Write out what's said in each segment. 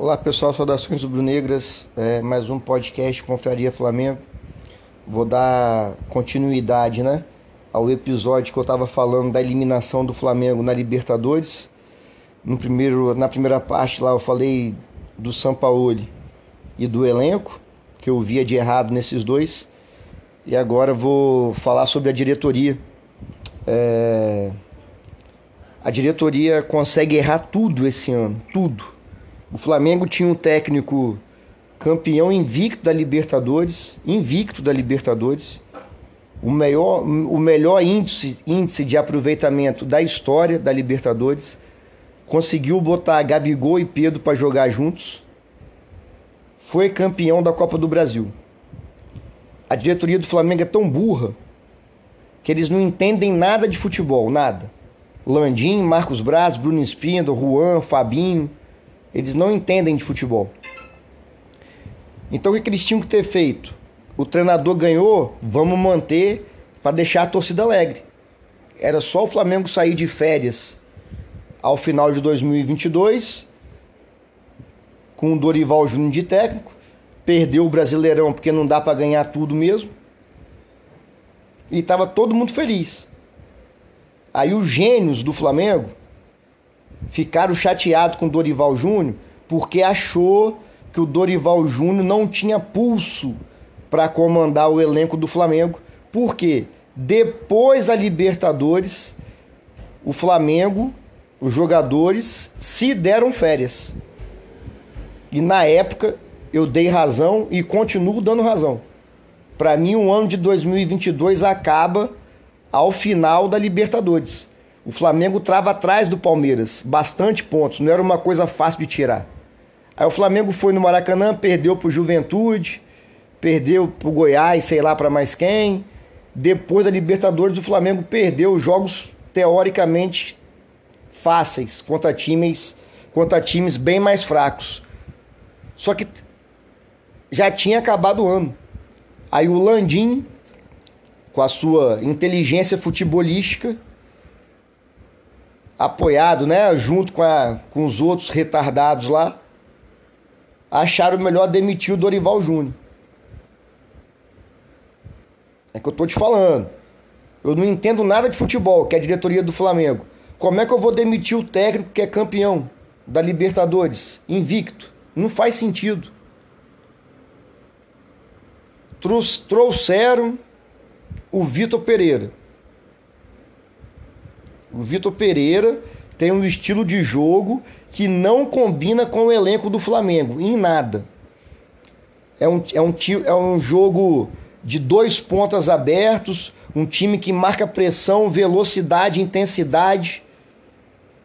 Olá pessoal, saudações rubro-negras, é, mais um podcast Confraria Flamengo. Vou dar continuidade né, ao episódio que eu estava falando da eliminação do Flamengo na Libertadores. No primeiro, na primeira parte lá eu falei do Sampaoli e do elenco, que eu via de errado nesses dois. E agora vou falar sobre a diretoria. É... A diretoria consegue errar tudo esse ano, tudo o Flamengo tinha um técnico campeão invicto da Libertadores, invicto da Libertadores, o melhor, o melhor índice, índice de aproveitamento da história da Libertadores, conseguiu botar Gabigol e Pedro para jogar juntos, foi campeão da Copa do Brasil. A diretoria do Flamengo é tão burra que eles não entendem nada de futebol, nada. Landim, Marcos Braz, Bruno Espíndola, Juan, Fabinho, eles não entendem de futebol. Então o que, eles tinham que ter feito? O treinador ganhou, vamos manter para deixar a torcida alegre. Era só o Flamengo sair de férias ao final de 2022 com o Dorival Júnior de técnico, perdeu o Brasileirão porque não dá para ganhar tudo mesmo. E estava todo mundo feliz. Aí os gênios do Flamengo ficaram chateados com o Dorival Júnior porque achou que o Dorival Júnior não tinha pulso para comandar o elenco do Flamengo. Porque depois da Libertadores, o Flamengo, os jogadores se deram férias. E na época eu dei razão e continuo dando razão. Para mim, o ano de 2022 acaba ao final da Libertadores. O Flamengo trava atrás do Palmeiras, bastante pontos, não era uma coisa fácil de tirar. Aí o Flamengo foi no Maracanã, perdeu pro Juventude, perdeu pro Goiás, sei lá para mais quem. Depois da Libertadores, o Flamengo perdeu jogos teoricamente fáceis contra times, contra times bem mais fracos. Só que já tinha acabado o ano. Aí o Landim, com a sua inteligência futebolística, apoiado, né, junto com, a, com os outros retardados lá, acharam melhor demitir o Dorival Júnior. É que eu tô te falando. Eu não entendo nada de futebol, que é a diretoria do Flamengo. Como é que eu vou demitir o técnico que é campeão da Libertadores, invicto? Não faz sentido. Trouxeram o Vitor Pereira. O Vitor Pereira tem um estilo de jogo que não combina com o elenco do Flamengo, em nada. É um, é um, é um jogo de dois pontas abertos, um time que marca pressão, velocidade, intensidade,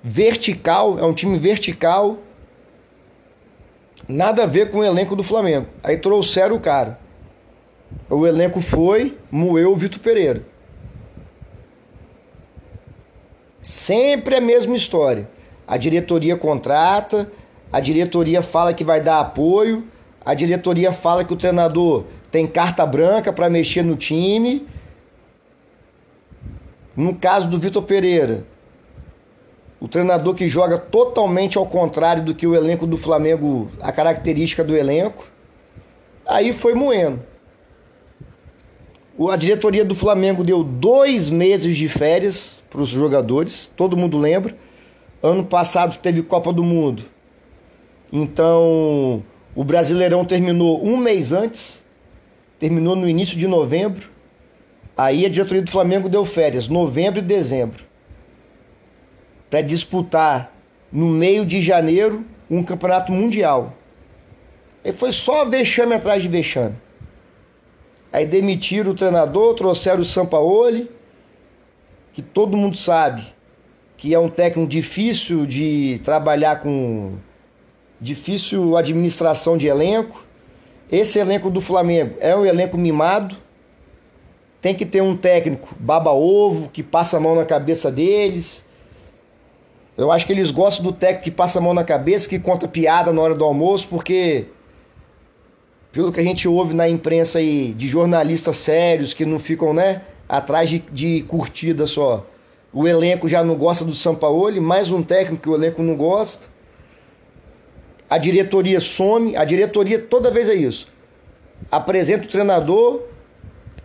vertical, é um time vertical. Nada a ver com o elenco do Flamengo. Aí trouxeram o cara. O elenco foi, moeu o Vitor Pereira. Sempre a mesma história. A diretoria contrata, a diretoria fala que vai dar apoio, a diretoria fala que o treinador tem carta branca para mexer no time. No caso do Vitor Pereira, o treinador que joga totalmente ao contrário do que o elenco do Flamengo, a característica do elenco. Aí foi moendo. A diretoria do Flamengo deu dois meses de férias para os jogadores, todo mundo lembra. Ano passado teve Copa do Mundo. Então, o Brasileirão terminou um mês antes, terminou no início de novembro. Aí a diretoria do Flamengo deu férias, novembro e dezembro, para disputar no meio de janeiro um campeonato mundial. E foi só vexame atrás de vexame. Aí demitiram o treinador, trouxeram o Sampaoli, que todo mundo sabe que é um técnico difícil de trabalhar com difícil administração de elenco. Esse elenco do Flamengo é um elenco mimado. Tem que ter um técnico baba-ovo, que passa a mão na cabeça deles. Eu acho que eles gostam do técnico que passa a mão na cabeça, que conta piada na hora do almoço, porque pelo que a gente ouve na imprensa aí de jornalistas sérios que não ficam, né, atrás de, de curtida só. O elenco já não gosta do Sampaoli, mais um técnico que o elenco não gosta. a diretoria some, a diretoria toda vez é isso. Apresenta o treinador,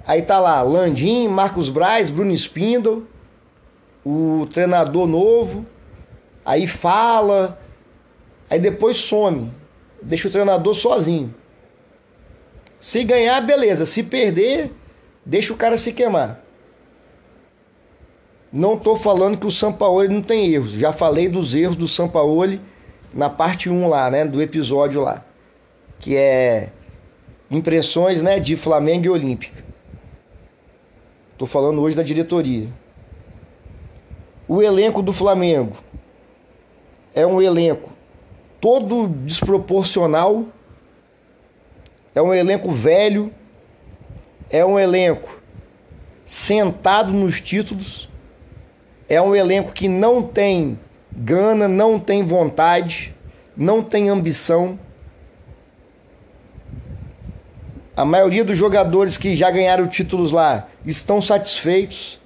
aí tá lá Landim, Marcos Braz, Bruno Spindle, o treinador novo, aí fala, aí depois some, deixa o treinador sozinho. Se ganhar, beleza. Se perder, deixa o cara se queimar. Não estou falando que o Sampaoli não tem erros. Já falei dos erros do Sampaoli na parte 1 lá, né, do episódio lá, que é impressões, né, de Flamengo e Olímpica. Estou falando hoje da diretoria. O elenco do Flamengo é um elenco todo desproporcional. É um elenco velho, é um elenco sentado nos títulos, é um elenco que não tem gana, não tem vontade, não tem ambição. A maioria dos jogadores que já ganharam títulos lá estão satisfeitos.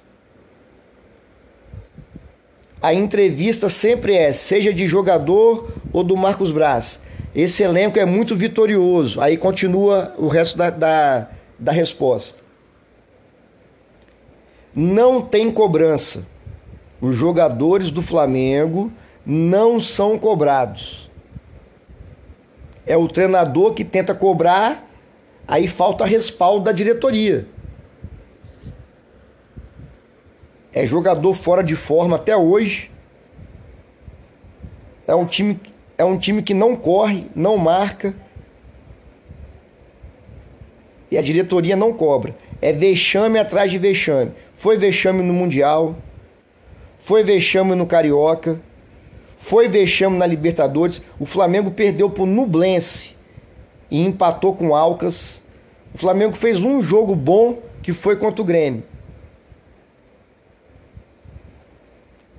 A entrevista sempre é, seja de jogador ou do Marcos Braz. Esse elenco é muito vitorioso. Aí continua o resto da, da, da resposta. Não tem cobrança. Os jogadores do Flamengo não são cobrados. É o treinador que tenta cobrar, aí falta respaldo da diretoria. É jogador fora de forma até hoje. É um time, é um time que não corre, não marca. E a diretoria não cobra. É vexame atrás de vexame. Foi vexame no Mundial foi vexame no Carioca, foi vexame na Libertadores. O Flamengo perdeu pro Nublense e empatou com o Alcas. O Flamengo fez um jogo bom que foi contra o Grêmio.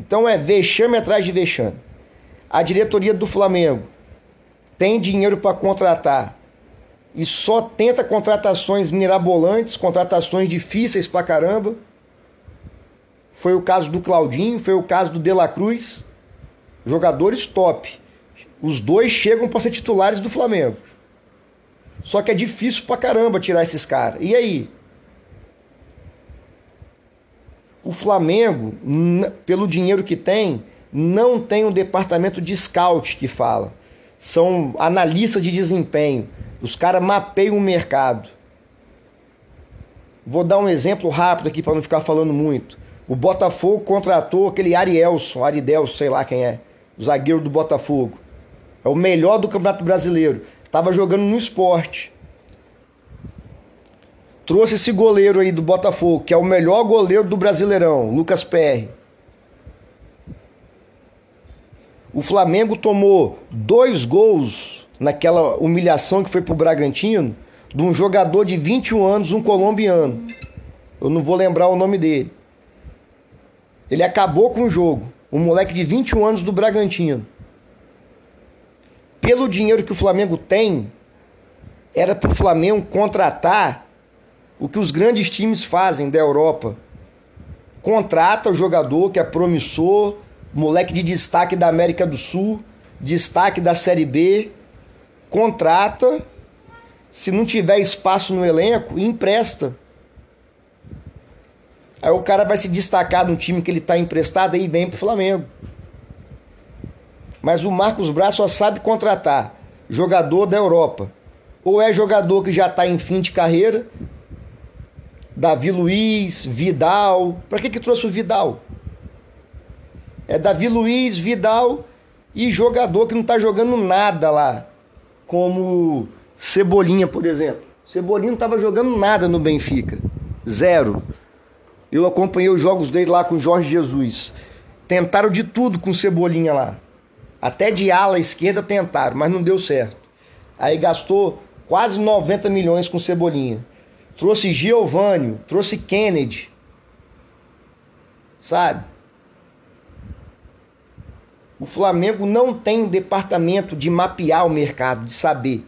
Então é vexame atrás de vexame. A diretoria do Flamengo tem dinheiro para contratar e só tenta contratações mirabolantes, contratações difíceis pra caramba. Foi o caso do Claudinho, foi o caso do De La Cruz. Jogadores top. Os dois chegam para ser titulares do Flamengo. Só que é difícil pra caramba tirar esses caras. E aí? O Flamengo, pelo dinheiro que tem, não tem um departamento de scout que fala. São analistas de desempenho. Os caras mapeiam o mercado. Vou dar um exemplo rápido aqui para não ficar falando muito. O Botafogo contratou aquele Arielson, Aridelson, sei lá quem é, o zagueiro do Botafogo. É o melhor do Campeonato Brasileiro. Tava jogando no esporte. Trouxe esse goleiro aí do Botafogo, que é o melhor goleiro do Brasileirão, Lucas Perry. O Flamengo tomou dois gols naquela humilhação que foi pro Bragantino de um jogador de 21 anos, um colombiano. Eu não vou lembrar o nome dele. Ele acabou com o jogo. Um moleque de 21 anos do Bragantino. Pelo dinheiro que o Flamengo tem, era para o Flamengo contratar o que os grandes times fazem da Europa. Contrata o jogador que é promissor, moleque de destaque da América do Sul, destaque da Série B, contrata, se não tiver espaço no elenco, empresta. Aí o cara vai se destacar no time que ele está emprestado e ir bem pro Flamengo. Mas o Marcos Braz só sabe contratar jogador da Europa. Ou é jogador que já está em fim de carreira, Davi Luiz, Vidal. Para que que trouxe o Vidal? É Davi Luiz, Vidal e jogador que não está jogando nada lá, como Cebolinha, por exemplo. Cebolinha não estava jogando nada no Benfica, zero. Eu acompanhei os jogos dele lá com o Jorge Jesus. Tentaram de tudo com Cebolinha lá. Até de ala esquerda tentaram, mas não deu certo. Aí gastou quase 90 milhões com Cebolinha. Trouxe Giovanni, trouxe Kennedy. Sabe? O Flamengo não tem departamento de mapear o mercado, de saber.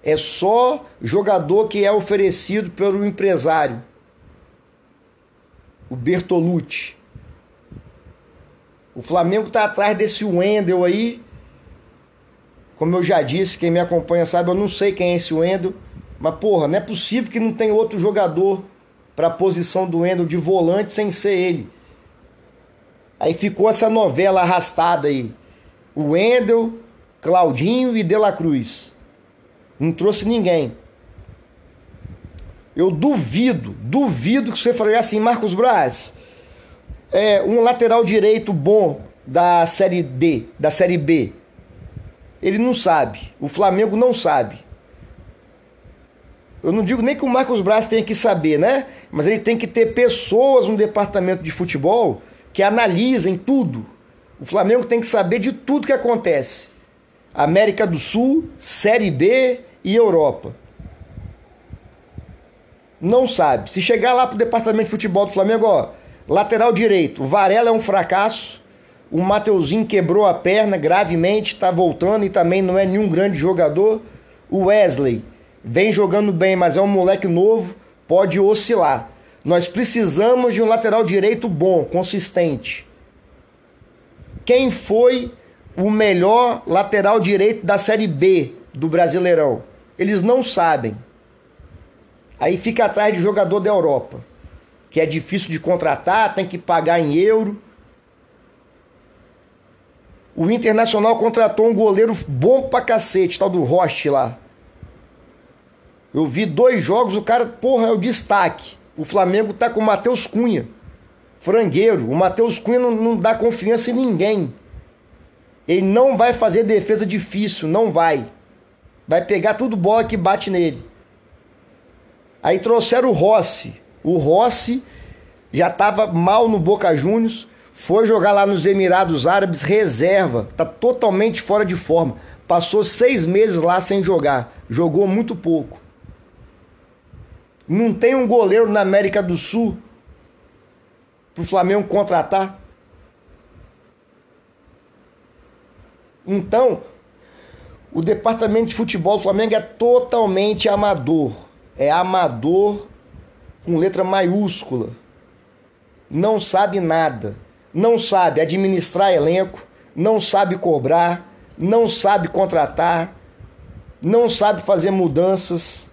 É só jogador que é oferecido pelo empresário o Bertolucci. O Flamengo está atrás desse Wendel aí, Como eu já disse, quem me acompanha sabe, eu não sei quem é esse Wendel. Mas, porra, não é possível que não tenha outro jogador para a posição do Wendel de volante sem ser ele. Aí ficou essa novela arrastada aí. O Wendel, Claudinho e De La Cruz. Não trouxe ninguém. Eu duvido, duvido que você fale assim, Marcos Braz, é um lateral direito bom da série D, da série B. Ele não sabe. O Flamengo não sabe. Eu não digo nem que o Marcos Braz tenha que saber, né? Mas ele tem que ter pessoas no departamento de futebol que analisem tudo. O Flamengo tem que saber de tudo que acontece. América do Sul, Série B e Europa. Não sabe. Se chegar lá pro departamento de futebol do Flamengo, ó, lateral direito, o Varela é um fracasso. O Mateuzinho quebrou a perna gravemente, está voltando e também não é nenhum grande jogador. O Wesley vem jogando bem, mas é um moleque novo, pode oscilar. Nós precisamos de um lateral direito bom, consistente. Quem foi o melhor lateral direito da Série B do Brasileirão? Eles não sabem. Aí fica atrás de jogador da Europa, que é difícil de contratar, tem que pagar em euro o Internacional contratou um goleiro bom pra cacete, tal do Roche lá. Eu vi dois jogos, o cara, porra, é o destaque. O Flamengo tá com o Matheus Cunha, frangueiro. O Matheus Cunha não, não dá confiança em ninguém. Ele não vai fazer defesa difícil, não vai. Vai pegar tudo bola que bate nele. Aí trouxeram o Rossi. O Rossi já estava mal no Boca Juniors. Foi jogar lá nos Emirados Árabes, reserva, tá totalmente fora de forma. Passou seis meses lá sem jogar, jogou muito pouco. Não tem um goleiro na América do Sul pro Flamengo contratar. Então, o departamento de futebol do Flamengo é totalmente amador. É amador com letra maiúscula. Não sabe nada não sabe administrar elenco, não sabe cobrar, não sabe contratar, não sabe fazer mudanças.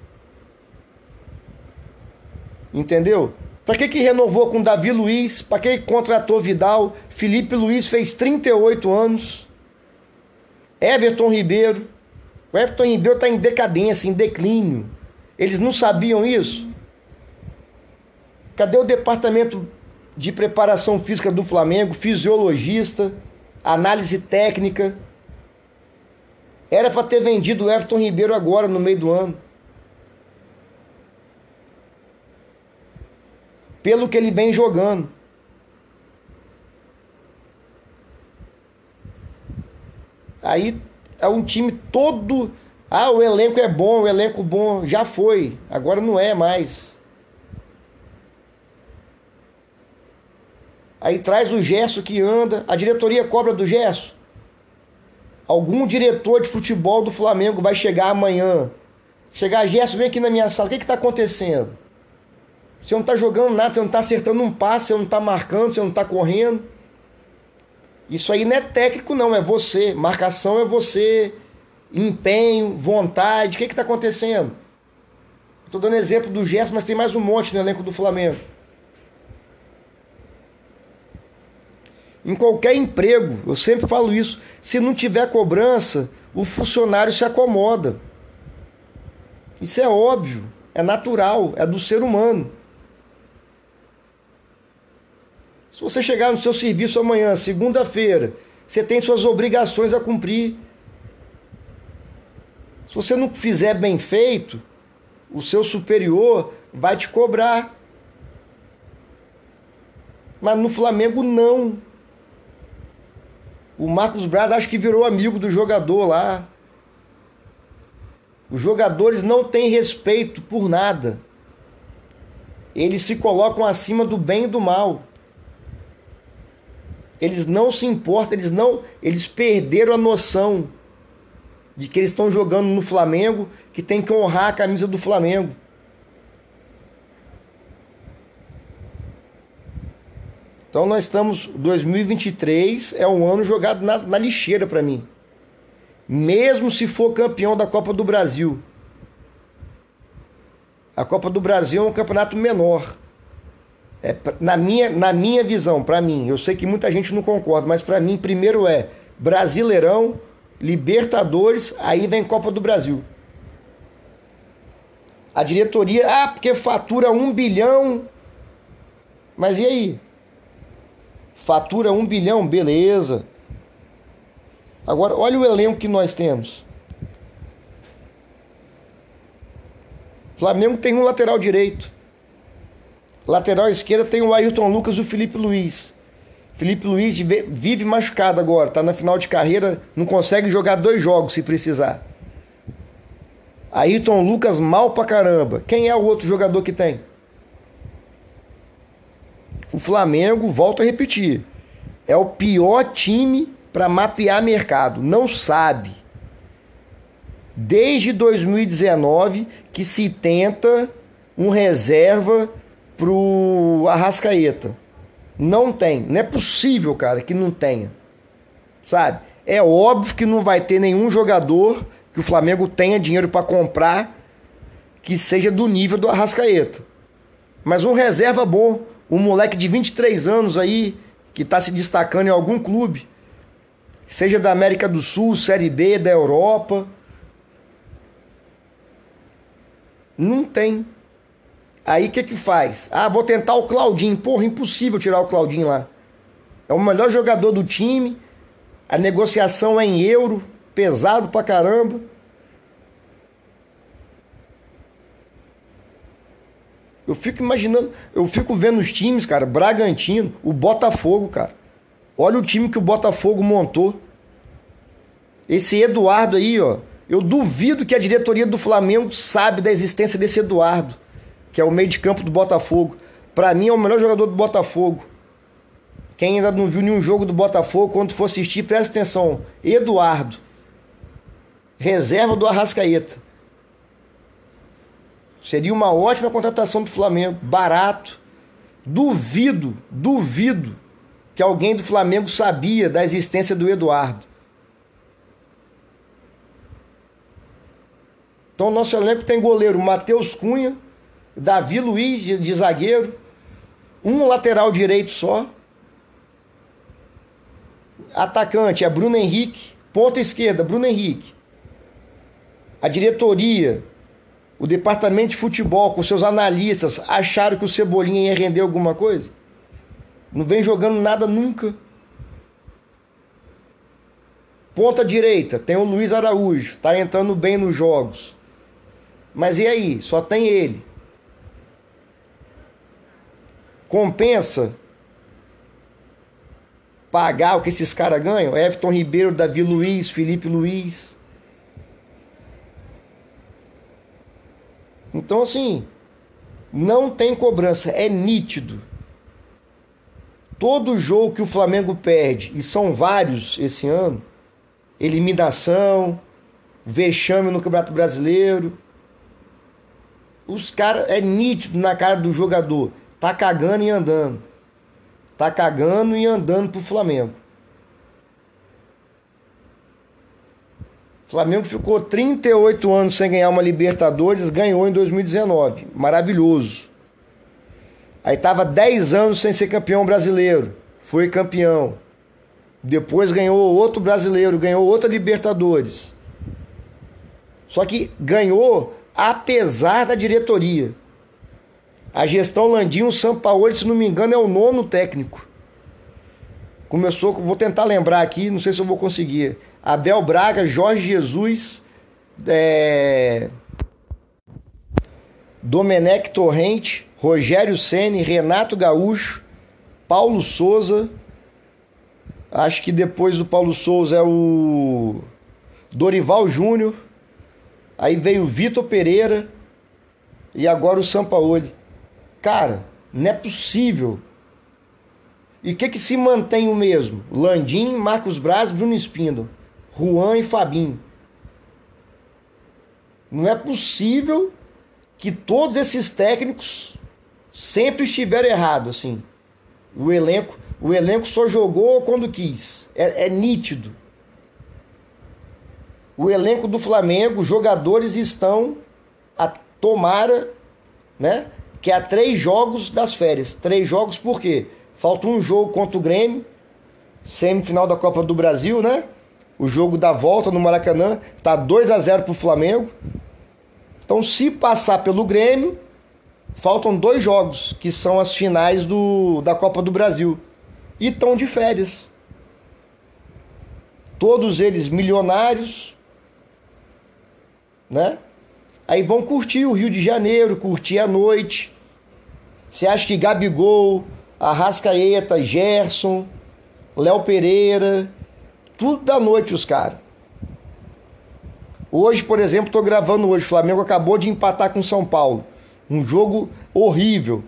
Entendeu? Para que, que renovou com Davi Luiz? Para que, que contratou Vidal? Felipe Luiz fez 38 anos. Everton Ribeiro. O Everton Ribeiro está em decadência, em declínio. Eles não sabiam isso? Cadê o departamento de preparação física do Flamengo, fisiologista, análise técnica. Era para ter vendido o Everton Ribeiro agora, no meio do ano. Pelo que ele vem jogando. Aí é um time todo. Ah, o elenco é bom, o elenco bom. Já foi, agora não é mais. Aí traz o gesso que anda, a diretoria cobra do gesso. Algum diretor de futebol do Flamengo vai chegar amanhã. Chegar, Gesso, vem aqui na minha sala, o que está acontecendo? Você não está jogando nada, você não está acertando um passe, você não está marcando, você não está correndo. Isso aí não é técnico, não, é você. Marcação é você. Empenho, vontade. O que está acontecendo? Estou dando exemplo do Gesso, mas tem mais um monte no elenco do Flamengo. Em qualquer emprego, eu sempre falo isso, se não tiver cobrança, o funcionário se acomoda. Isso é óbvio, é natural, é do ser humano. Se você chegar no seu serviço amanhã, segunda-feira, você tem suas obrigações a cumprir. Se você não fizer bem feito, o seu superior vai te cobrar. Mas no Flamengo não. O Marcos Braz acho que virou amigo do jogador lá. Os jogadores não têm respeito por nada. Eles se colocam acima do bem e do mal. Eles não se importam, eles não, eles perderam a noção de que eles estão jogando no Flamengo, que tem que honrar a camisa do Flamengo. Então nós estamos 2023 é um ano jogado na, na lixeira para mim. mesmo se for campeão da Copa do Brasil. A Copa do Brasil é um campeonato menor. É, na, minha, na minha visão, para mim, eu sei que muita gente não concorda, mas para mim, primeiro é Brasileirão, Libertadores, aí vem Copa do Brasil. A diretoria, ah, porque fatura um bilhão. Mas e aí? Fatura um bilhão, beleza. Agora, olha o elenco que nós temos. Flamengo tem um lateral direito. Lateral esquerda tem o Ailton Lucas e o Felipe Luiz. Felipe Luiz vive machucado agora, tá na final de carreira, não consegue jogar dois jogos se precisar. Ailton Lucas mal pra caramba. Quem é o outro jogador que tem? O Flamengo, volto a repetir, é o pior time para mapear mercado. Não sabe. Desde 2019 que se tenta um reserva pro Arrascaeta. Não tem. Não é possível, cara, que não tenha. Sabe? É óbvio que não vai ter nenhum jogador que o Flamengo tenha dinheiro para comprar que seja do nível do Arrascaeta. Mas um reserva bom, um moleque de 23 anos aí, que está se destacando em algum clube, seja da América do Sul, Série B, da Europa. Não tem. Aí o que que faz? Ah, vou tentar o Claudinho. Porra, impossível tirar o Claudinho lá. É o melhor jogador do time. A negociação é em euro, pesado pra caramba. Eu fico imaginando, eu fico vendo os times, cara, Bragantino, o Botafogo, cara. Olha o time que o Botafogo montou. Esse Eduardo aí, ó. Eu duvido que a diretoria do Flamengo sabe da existência desse Eduardo que é o meio de campo do Botafogo. Para mim é o melhor jogador do Botafogo. Quem ainda não viu nenhum jogo do Botafogo, quando for assistir, presta atenção. Eduardo. Reserva do Arrascaeta. Seria uma ótima contratação do Flamengo. Barato. Duvido, duvido que alguém do Flamengo sabia da existência do Eduardo. Então, nosso elenco tem goleiro Matheus Cunha, Davi Luiz de, zagueiro, um lateral direito só. Atacante é Bruno Henrique, ponta esquerda, Bruno Henrique. A diretoria, o departamento de futebol, com seus analistas, acharam que o Cebolinha ia render alguma coisa? Não vem jogando nada nunca. Ponta direita, tem o Luiz Araújo, tá entrando bem nos jogos. Mas e aí? Só tem ele. Compensa pagar o que esses caras ganham? Everton Ribeiro, Davi Luiz, Felipe Luiz. Então, assim, não tem cobrança, é nítido. Todo jogo que o Flamengo perde, e são vários esse ano, eliminação, vexame no Campeonato Brasileiro, os caras, é nítido na cara do jogador. Tá cagando e andando. Tá cagando e andando pro Flamengo. O Flamengo ficou 38 anos sem ganhar uma Libertadores, ganhou em 2019. Maravilhoso. Aí tava 10 anos sem ser campeão brasileiro. Foi campeão. Depois ganhou outro brasileiro, ganhou outra Libertadores. Só que ganhou apesar da diretoria. A gestão Landinho Sampaoli, se não me engano, é o nono técnico. Começou, vou tentar lembrar aqui, não sei se eu vou conseguir. Abel Braga, Jorge Jesus, é... Domenech Torrente, Rogério Ceni, Renato Gaúcho, Paulo Souza. Acho que depois do Paulo Souza é o Dorival Júnior. Aí veio o Vitor Pereira e agora o Sampaoli. Cara, não é possível. E o que que se mantém o mesmo? Landim, Marcos Braz, Bruno Espíndola, Juan e Fabinho. Não é possível que todos esses técnicos sempre estiveram errados, assim. O elenco, o elenco só jogou quando quis. É, é nítido. O elenco do Flamengo, jogadores estão a tomara, né? Que há três jogos das férias. Três jogos por quê? Falta um jogo contra o Grêmio, semifinal da Copa do Brasil, né? O jogo da volta no Maracanã tá 2 a 0 pro Flamengo. Então, se passar pelo Grêmio, faltam dois jogos, que são as finais do, da Copa do Brasil. E estão de férias. Todos eles milionários, né? Aí vão curtir o Rio de Janeiro, curtir a noite. Você acha que Gabigol, Arrascaeta, Gerson, Léo Pereira, tudo da noite os caras. Hoje, por exemplo, estou gravando hoje. O Flamengo acabou de empatar com São Paulo. Um jogo horrível.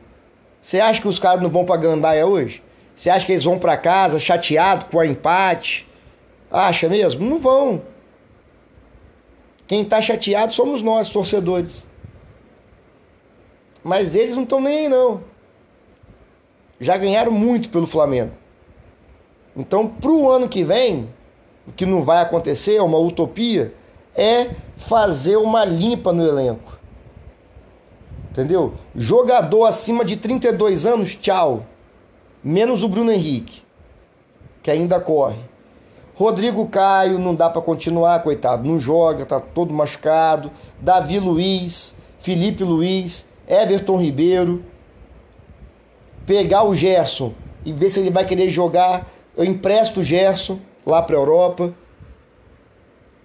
Você acha que os caras não vão para Gandaia hoje? Você acha que eles vão para casa chateado com o empate? Acha mesmo? Não vão. Quem está chateado somos nós, torcedores. Mas eles não estão nem aí, não. Já ganharam muito pelo Flamengo. Então, para o ano que vem, o que não vai acontecer, é uma utopia, é fazer uma limpa no elenco. Entendeu? Jogador acima de 32 anos, tchau. Menos o Bruno Henrique, que ainda corre. Rodrigo Caio não dá para continuar, coitado, não joga, tá todo machucado. Davi Luiz, Felipe Luiz, Everton Ribeiro. Pegar o Gerson e ver se ele vai querer jogar, eu empresto o Gerson lá para Europa.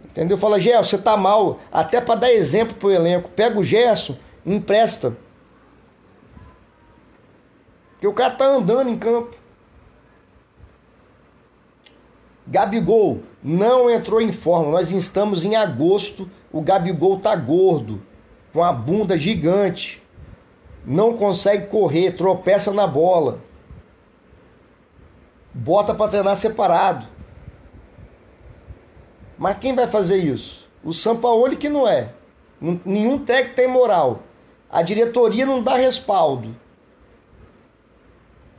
Entendeu? Fala, Gerson, você tá mal, até para dar exemplo pro elenco. Pega o Gerson, empresta. Porque o cara tá andando em campo. Gabigol não entrou em forma. Nós estamos em agosto. O Gabigol tá gordo, com a bunda gigante. Não consegue correr, tropeça na bola. Bota para treinar separado. Mas quem vai fazer isso? O Sampaoli que não é. Nenhum técnico tem moral. A diretoria não dá respaldo.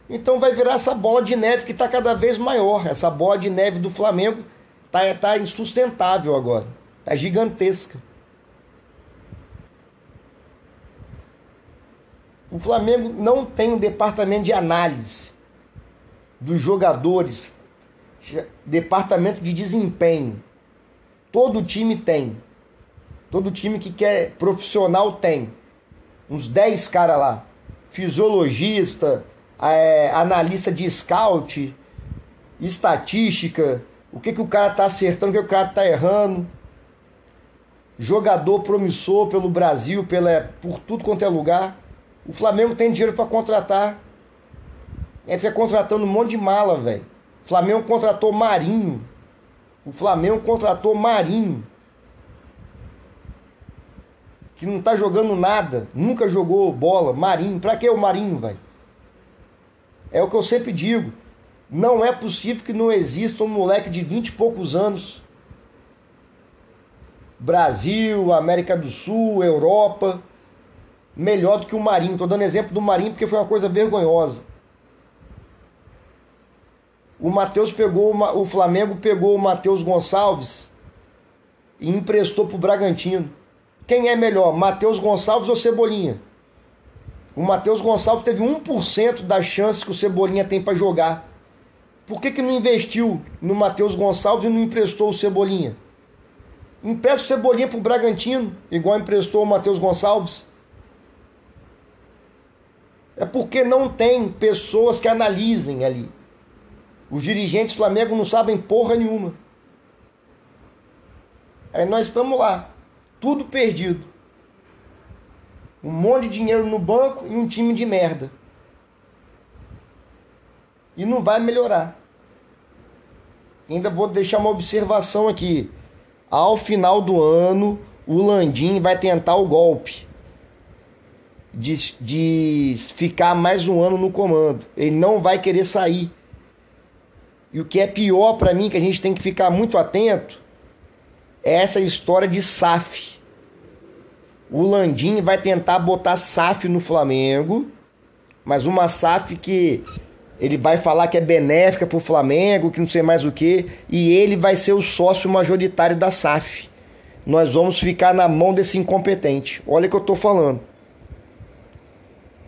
Então vai virar essa bola de neve que está cada vez maior. Essa bola de neve do Flamengo está tá insustentável agora. Está gigantesca. O Flamengo não tem um departamento de análise dos jogadores, departamento de desempenho. Todo time tem. Todo time que quer profissional tem. Uns 10 caras lá. Fisiologista, é, analista de scout, estatística, o que, que o cara tá acertando, o que, que o cara tá errando. Jogador promissor pelo Brasil, pela, por tudo quanto é lugar. O Flamengo tem dinheiro para contratar. É fica contratando um monte de mala, velho. O Flamengo contratou Marinho. O Flamengo contratou Marinho. Que não tá jogando nada, nunca jogou bola. Marinho, pra que o Marinho, velho? É o que eu sempre digo. Não é possível que não exista um moleque de 20 e poucos anos. Brasil, América do Sul, Europa, melhor do que o Marinho. Estou dando exemplo do Marinho porque foi uma coisa vergonhosa. O Matheus pegou, o Flamengo pegou o Matheus Gonçalves e emprestou para o Bragantino. Quem é melhor, Matheus Gonçalves ou Cebolinha? O Matheus Gonçalves teve 1% das chances que o Cebolinha tem para jogar. Por que, que não investiu no Matheus Gonçalves e não emprestou o Cebolinha? Empresta o Cebolinha pro Bragantino, igual emprestou o Matheus Gonçalves. É porque não tem pessoas que analisem ali. Os dirigentes do Flamengo não sabem porra nenhuma. Aí nós estamos lá, tudo perdido um monte de dinheiro no banco e um time de merda. E não vai melhorar. Ainda vou deixar uma observação aqui. Ao final do ano, o Landim vai tentar o golpe de, de ficar mais um ano no comando. Ele não vai querer sair. E o que é pior para mim, que a gente tem que ficar muito atento, é essa história de SAF o Landim vai tentar botar SAF no Flamengo, mas uma SAF que ele vai falar que é benéfica para o Flamengo, que não sei mais o que, e ele vai ser o sócio majoritário da SAF. nós vamos ficar na mão desse incompetente. Olha o que eu tô falando.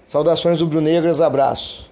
Saudações rubro-negras, abraço.